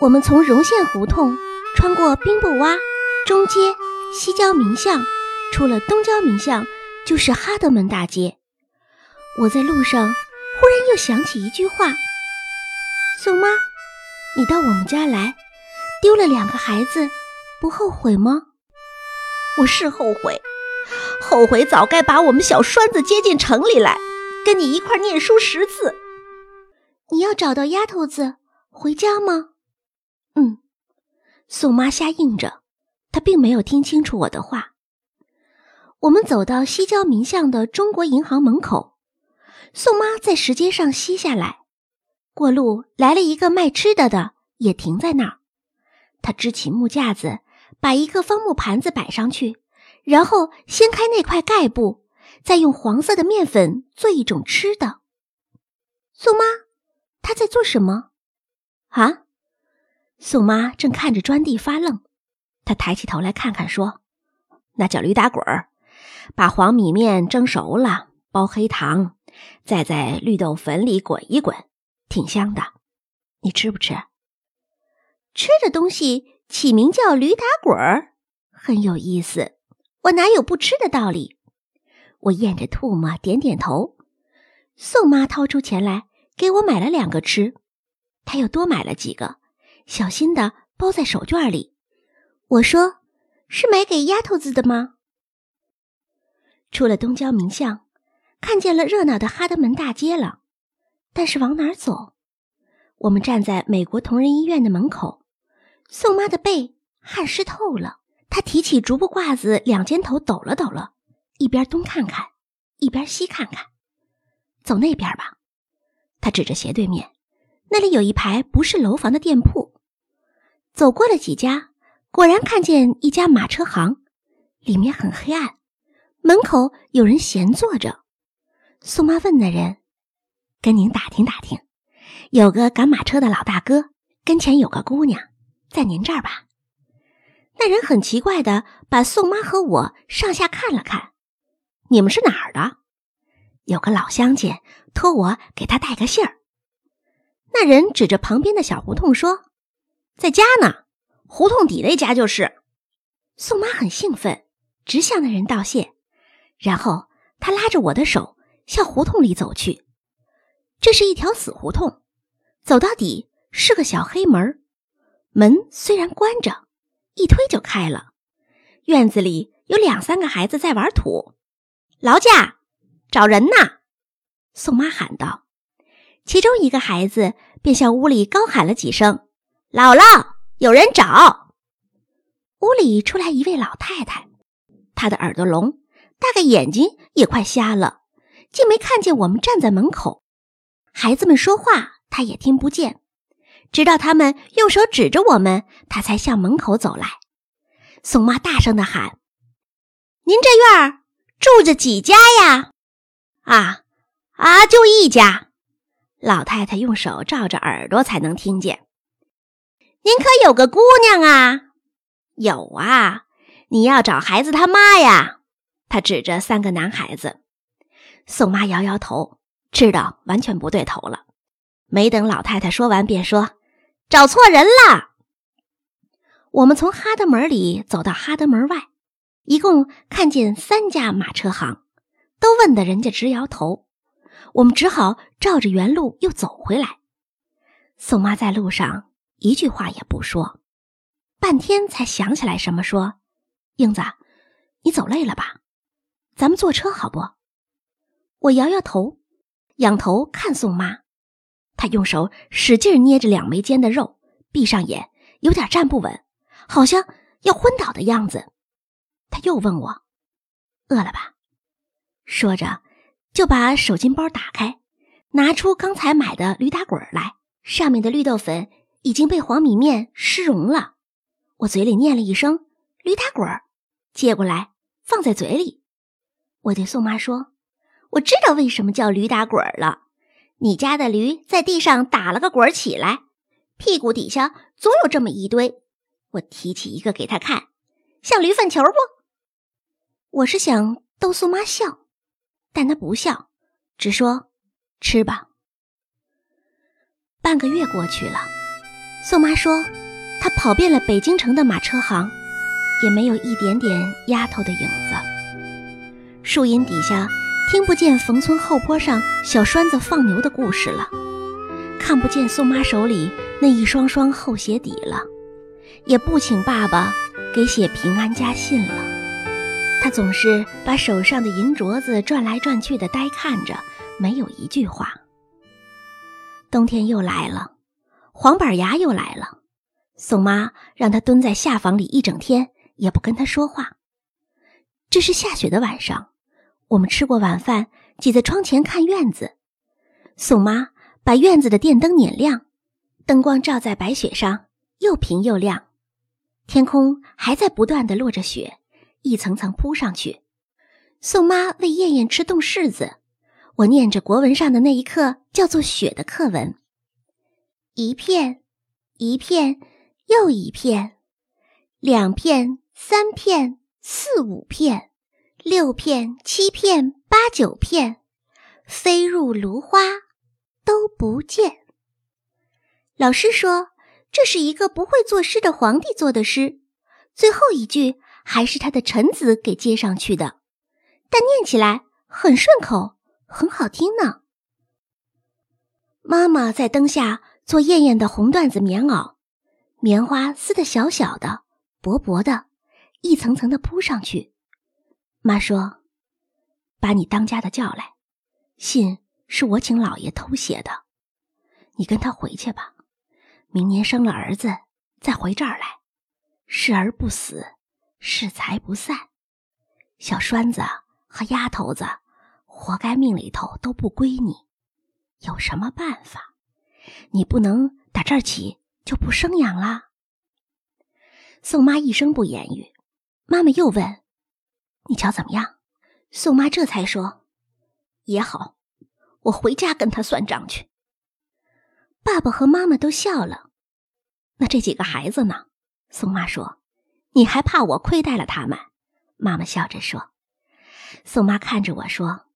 我们从荣县胡同穿过兵部洼、中街、西郊民巷，出了东郊民巷，就是哈德门大街。我在路上忽然又想起一句话：“宋妈，你到我们家来，丢了两个孩子，不后悔吗？”我是后悔，后悔早该把我们小栓子接进城里来，跟你一块念书识字。你要找到丫头子回家吗？嗯，宋妈瞎应着，她并没有听清楚我的话。我们走到西郊民巷的中国银行门口，宋妈在石阶上歇下来。过路来了一个卖吃的的，也停在那儿。他支起木架子，把一个方木盘子摆上去，然后掀开那块盖布，再用黄色的面粉做一种吃的。宋妈，他在做什么？啊？宋妈正看着砖地发愣，她抬起头来看看，说：“那叫驴打滚儿，把黄米面蒸熟了，包黑糖，再在绿豆粉里滚一滚，挺香的。你吃不吃？吃的东西起名叫驴打滚儿，很有意思。我哪有不吃的道理？”我咽着唾沫，点点头。宋妈掏出钱来给我买了两个吃，她又多买了几个。小心的包在手绢里。我说：“是买给丫头子的吗？”出了东郊民巷，看见了热闹的哈德门大街了。但是往哪儿走？我们站在美国同仁医院的门口。宋妈的背汗湿透了，她提起竹布褂子，两肩头抖了抖了，一边东看看，一边西看看。走那边吧，她指着斜对面，那里有一排不是楼房的店铺。走过了几家，果然看见一家马车行，里面很黑暗，门口有人闲坐着。宋妈问那人：“跟您打听打听，有个赶马车的老大哥，跟前有个姑娘，在您这儿吧？”那人很奇怪的把宋妈和我上下看了看：“你们是哪儿的？”有个老乡亲托我给他带个信儿。那人指着旁边的小胡同说。在家呢，胡同底那家就是。宋妈很兴奋，直向那人道谢，然后她拉着我的手向胡同里走去。这是一条死胡同，走到底是个小黑门，门虽然关着，一推就开了。院子里有两三个孩子在玩土，劳驾，找人呢！宋妈喊道。其中一个孩子便向屋里高喊了几声。姥姥，有人找。屋里出来一位老太太，她的耳朵聋，大概眼睛也快瞎了，竟没看见我们站在门口。孩子们说话，她也听不见。直到他们用手指着我们，她才向门口走来。宋妈大声的喊：“您这院儿住着几家呀？”“啊啊，就一家。”老太太用手罩着耳朵才能听见。您可有个姑娘啊？有啊，你要找孩子他妈呀？他指着三个男孩子。宋妈摇摇头，知道完全不对头了。没等老太太说完，便说：“找错人了。”我们从哈德门里走到哈德门外，一共看见三家马车行，都问的人家直摇头。我们只好照着原路又走回来。宋妈在路上。一句话也不说，半天才想起来什么，说：“英子，你走累了吧？咱们坐车好不？”我摇摇头，仰头看宋妈，她用手使劲捏着两眉间的肉，闭上眼，有点站不稳，好像要昏倒的样子。她又问我：“饿了吧？”说着，就把手巾包打开，拿出刚才买的驴打滚来，上面的绿豆粉。已经被黄米面湿融了，我嘴里念了一声“驴打滚儿”，接过来放在嘴里。我对宋妈说：“我知道为什么叫驴打滚儿了。你家的驴在地上打了个滚儿起来，屁股底下总有这么一堆。我提起一个给他看，像驴粪球不？我是想逗宋妈笑，但她不笑，只说吃吧。半个月过去了。宋妈说，她跑遍了北京城的马车行，也没有一点点丫头的影子。树荫底下，听不见冯村后坡上小栓子放牛的故事了，看不见宋妈手里那一双双厚鞋底了，也不请爸爸给写平安家信了。他总是把手上的银镯子转来转去的呆看着，没有一句话。冬天又来了。黄板牙又来了，宋妈让他蹲在下房里一整天，也不跟他说话。这是下雪的晚上，我们吃过晚饭，挤在窗前看院子。宋妈把院子的电灯捻亮，灯光照在白雪上，又平又亮。天空还在不断的落着雪，一层层铺上去。宋妈喂燕燕吃冻柿子，我念着国文上的那一课叫做雪的课文。一片，一片，又一片，两片，三片，四五片，六片，七片，八九片，飞入芦花，都不见。老师说这是一个不会作诗的皇帝做的诗，最后一句还是他的臣子给接上去的，但念起来很顺口，很好听呢。妈妈在灯下。做艳艳的红缎子棉袄，棉花撕得小小的、薄薄的，一层层的铺上去。妈说：“把你当家的叫来，信是我请老爷偷写的，你跟他回去吧。明年生了儿子，再回这儿来，是儿不死，是财不散。小栓子和丫头子，活该命里头都不归你，有什么办法？”你不能打这儿起就不生养了。宋妈一声不言语，妈妈又问：“你瞧怎么样？”宋妈这才说：“也好，我回家跟他算账去。”爸爸和妈妈都笑了。那这几个孩子呢？宋妈说：“你还怕我亏待了他们？”妈妈笑着说。宋妈看着我说：“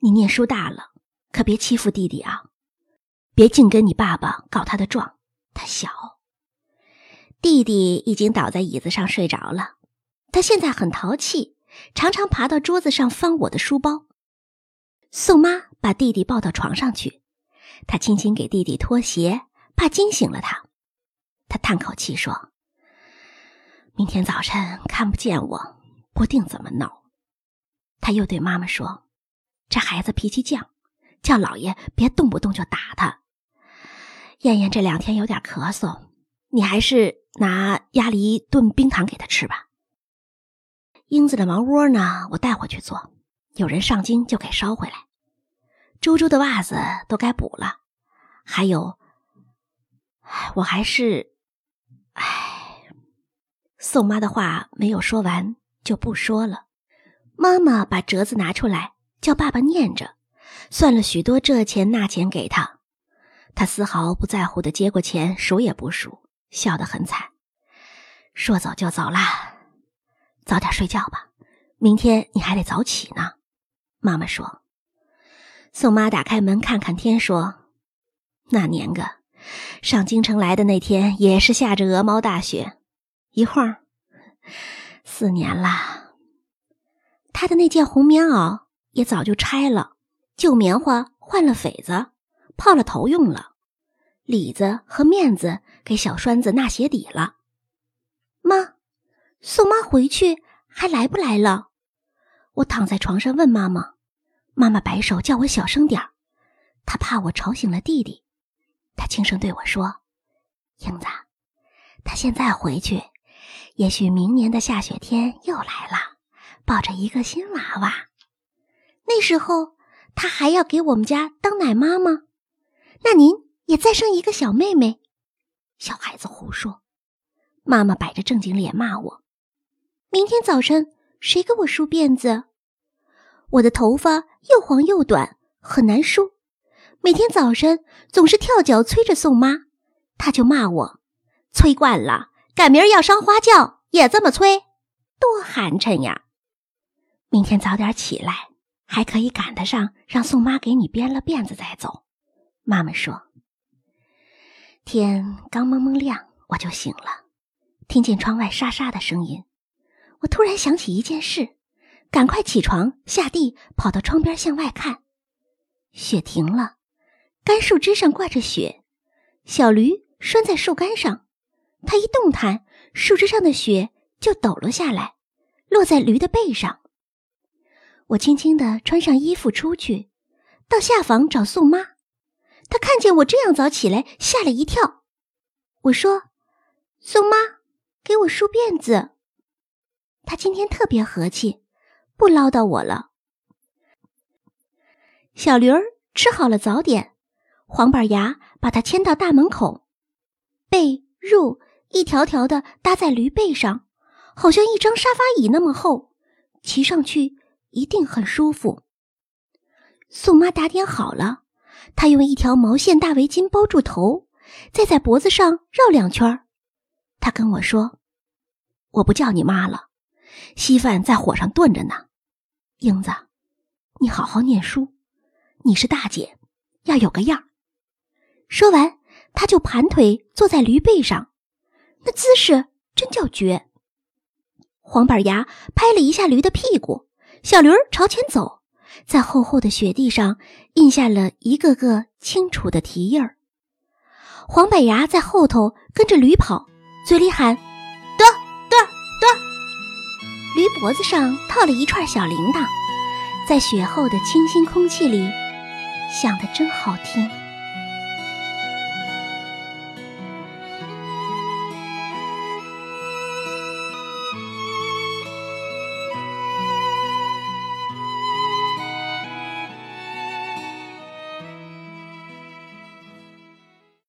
你念书大了，可别欺负弟弟啊。”别净跟你爸爸告他的状，他小。弟弟已经倒在椅子上睡着了，他现在很淘气，常常爬到桌子上翻我的书包。宋妈把弟弟抱到床上去，她轻轻给弟弟脱鞋，怕惊醒了他。他叹口气说：“明天早晨看不见我，不定怎么闹。”他又对妈妈说：“这孩子脾气犟，叫老爷别动不动就打他。”燕燕这两天有点咳嗽，你还是拿鸭梨炖冰糖给她吃吧。英子的毛窝呢，我带回去做，有人上京就给捎回来。猪猪的袜子都该补了，还有，我还是，唉，宋妈的话没有说完就不说了。妈妈把折子拿出来，叫爸爸念着，算了许多这钱那钱给他。他丝毫不在乎的接过钱，数也不数，笑得很惨。说走就走啦，早点睡觉吧，明天你还得早起呢。妈妈说。宋妈打开门看看天，说：“那年个上京城来的那天，也是下着鹅毛大雪，一会儿四年了。他的那件红棉袄也早就拆了，旧棉花换了匪子。”泡了头用了，里子和面子给小栓子纳鞋底了。妈，宋妈回去还来不来了？我躺在床上问妈妈，妈妈摆手叫我小声点儿，她怕我吵醒了弟弟。她轻声对我说：“英子，他现在回去，也许明年的下雪天又来了，抱着一个新娃娃。那时候他还要给我们家当奶妈吗？”那您也再生一个小妹妹？小孩子胡说！妈妈摆着正经脸骂我。明天早晨谁给我梳辫子？我的头发又黄又短，很难梳。每天早晨总是跳脚催着宋妈，她就骂我：催惯了，赶明儿要上花轿也这么催，多寒碜呀！明天早点起来，还可以赶得上，让宋妈给你编了辫子再走。妈妈说：“天刚蒙蒙亮，我就醒了，听见窗外沙沙的声音。我突然想起一件事，赶快起床下地，跑到窗边向外看。雪停了，干树枝上挂着雪，小驴拴在树干上，它一动弹，树枝上的雪就抖落下来，落在驴的背上。我轻轻地穿上衣服出去，到下房找宋妈。他看见我这样早起来，吓了一跳。我说：“宋妈，给我梳辫子。”他今天特别和气，不唠叨我了。小驴儿吃好了早点，黄板牙把它牵到大门口，被褥一条条的搭在驴背上，好像一张沙发椅那么厚，骑上去一定很舒服。宋妈打点好了，他用一条毛线大围巾包住头，再在脖子上绕两圈他跟我说：“我不叫你妈了，稀饭在火上炖着呢，英子，你好好念书。”你是大姐，要有个样说完，他就盘腿坐在驴背上，那姿势真叫绝。黄板牙拍了一下驴的屁股，小驴儿朝前走，在厚厚的雪地上印下了一个个清楚的蹄印儿。黄板牙在后头跟着驴跑，嘴里喊：“得得得！”驴脖子上套了一串小铃铛，在雪后的清新空气里。响得真好听。